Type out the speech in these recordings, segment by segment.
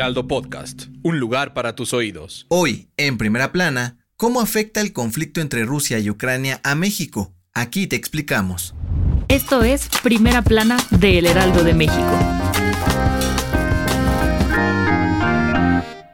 Heraldo Podcast, un lugar para tus oídos. Hoy, en primera plana, ¿cómo afecta el conflicto entre Rusia y Ucrania a México? Aquí te explicamos. Esto es Primera Plana de El Heraldo de México.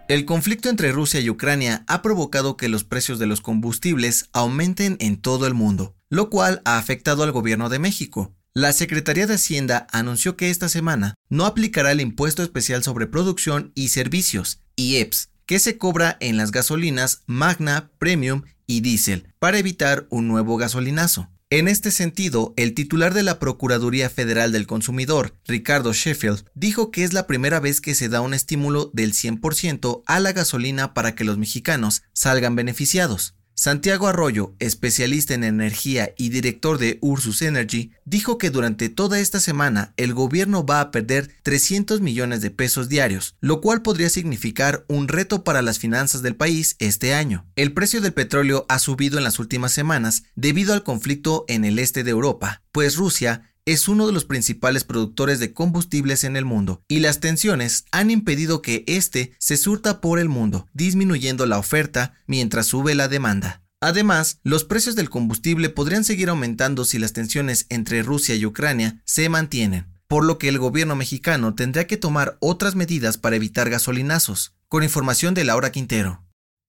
El conflicto entre Rusia y Ucrania ha provocado que los precios de los combustibles aumenten en todo el mundo, lo cual ha afectado al gobierno de México. La Secretaría de Hacienda anunció que esta semana no aplicará el impuesto especial sobre producción y servicios, IEPS, que se cobra en las gasolinas Magna, Premium y Diesel, para evitar un nuevo gasolinazo. En este sentido, el titular de la Procuraduría Federal del Consumidor, Ricardo Sheffield, dijo que es la primera vez que se da un estímulo del 100% a la gasolina para que los mexicanos salgan beneficiados. Santiago Arroyo, especialista en energía y director de Ursus Energy, dijo que durante toda esta semana el gobierno va a perder 300 millones de pesos diarios, lo cual podría significar un reto para las finanzas del país este año. El precio del petróleo ha subido en las últimas semanas debido al conflicto en el este de Europa, pues Rusia es uno de los principales productores de combustibles en el mundo y las tensiones han impedido que éste se surta por el mundo, disminuyendo la oferta mientras sube la demanda. Además, los precios del combustible podrían seguir aumentando si las tensiones entre Rusia y Ucrania se mantienen, por lo que el gobierno mexicano tendrá que tomar otras medidas para evitar gasolinazos. Con información de Laura Quintero.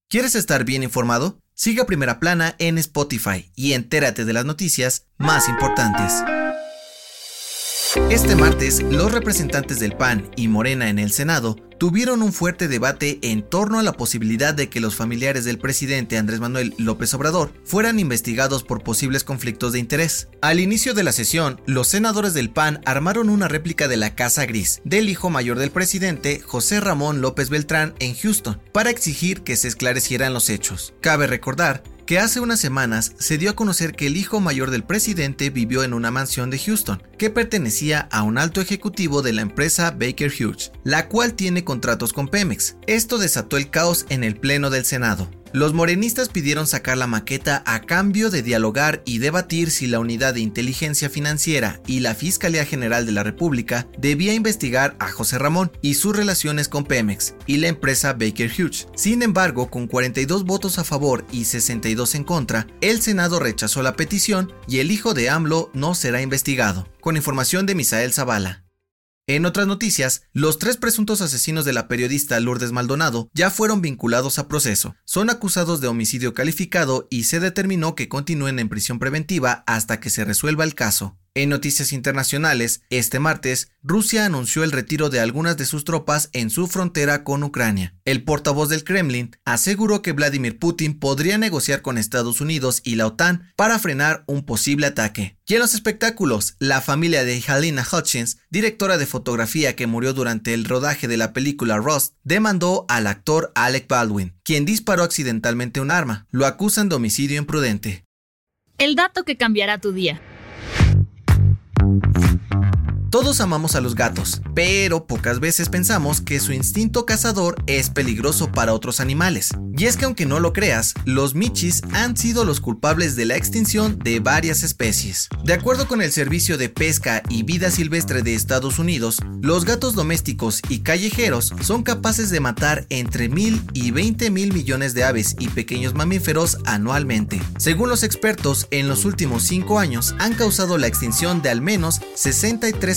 ¿Quieres estar bien informado? Siga Primera Plana en Spotify y entérate de las noticias más importantes. Este martes, los representantes del PAN y Morena en el Senado tuvieron un fuerte debate en torno a la posibilidad de que los familiares del presidente Andrés Manuel López Obrador fueran investigados por posibles conflictos de interés. Al inicio de la sesión, los senadores del PAN armaron una réplica de la Casa Gris del hijo mayor del presidente, José Ramón López Beltrán, en Houston, para exigir que se esclarecieran los hechos. Cabe recordar que hace unas semanas se dio a conocer que el hijo mayor del presidente vivió en una mansión de Houston, que pertenecía a un alto ejecutivo de la empresa Baker Hughes, la cual tiene contratos con Pemex. Esto desató el caos en el Pleno del Senado. Los morenistas pidieron sacar la maqueta a cambio de dialogar y debatir si la Unidad de Inteligencia Financiera y la Fiscalía General de la República debía investigar a José Ramón y sus relaciones con Pemex y la empresa Baker Hughes. Sin embargo, con 42 votos a favor y 62 en contra, el Senado rechazó la petición y el hijo de AMLO no será investigado. Con información de Misael Zavala. En otras noticias, los tres presuntos asesinos de la periodista Lourdes Maldonado ya fueron vinculados a proceso. Son acusados de homicidio calificado y se determinó que continúen en prisión preventiva hasta que se resuelva el caso. En noticias internacionales, este martes, Rusia anunció el retiro de algunas de sus tropas en su frontera con Ucrania. El portavoz del Kremlin aseguró que Vladimir Putin podría negociar con Estados Unidos y la OTAN para frenar un posible ataque. Y en los espectáculos, la familia de Halina Hutchins, directora de fotografía que murió durante el rodaje de la película Rust, demandó al actor Alec Baldwin, quien disparó accidentalmente un arma. Lo acusan de homicidio imprudente. El dato que cambiará tu día. Todos amamos a los gatos, pero pocas veces pensamos que su instinto cazador es peligroso para otros animales. Y es que aunque no lo creas, los michis han sido los culpables de la extinción de varias especies. De acuerdo con el Servicio de Pesca y Vida Silvestre de Estados Unidos, los gatos domésticos y callejeros son capaces de matar entre mil y 20 mil millones de aves y pequeños mamíferos anualmente. Según los expertos, en los últimos 5 años han causado la extinción de al menos 63